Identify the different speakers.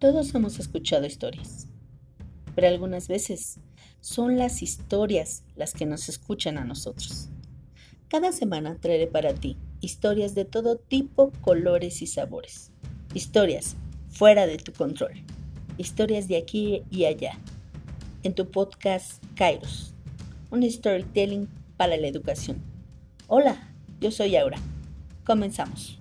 Speaker 1: Todos hemos escuchado historias, pero algunas veces son las historias las que nos escuchan a nosotros. Cada semana traeré para ti historias de todo tipo, colores y sabores. Historias fuera de tu control. Historias de aquí y allá. En tu podcast Kairos, un storytelling para la educación. Hola, yo soy Aura. Comenzamos.